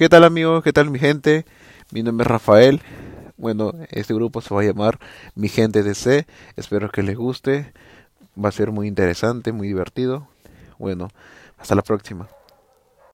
¿Qué tal amigos? ¿Qué tal mi gente? Mi nombre es Rafael. Bueno, este grupo se va a llamar Mi Gente DC. Espero que les guste. Va a ser muy interesante, muy divertido. Bueno, hasta la próxima.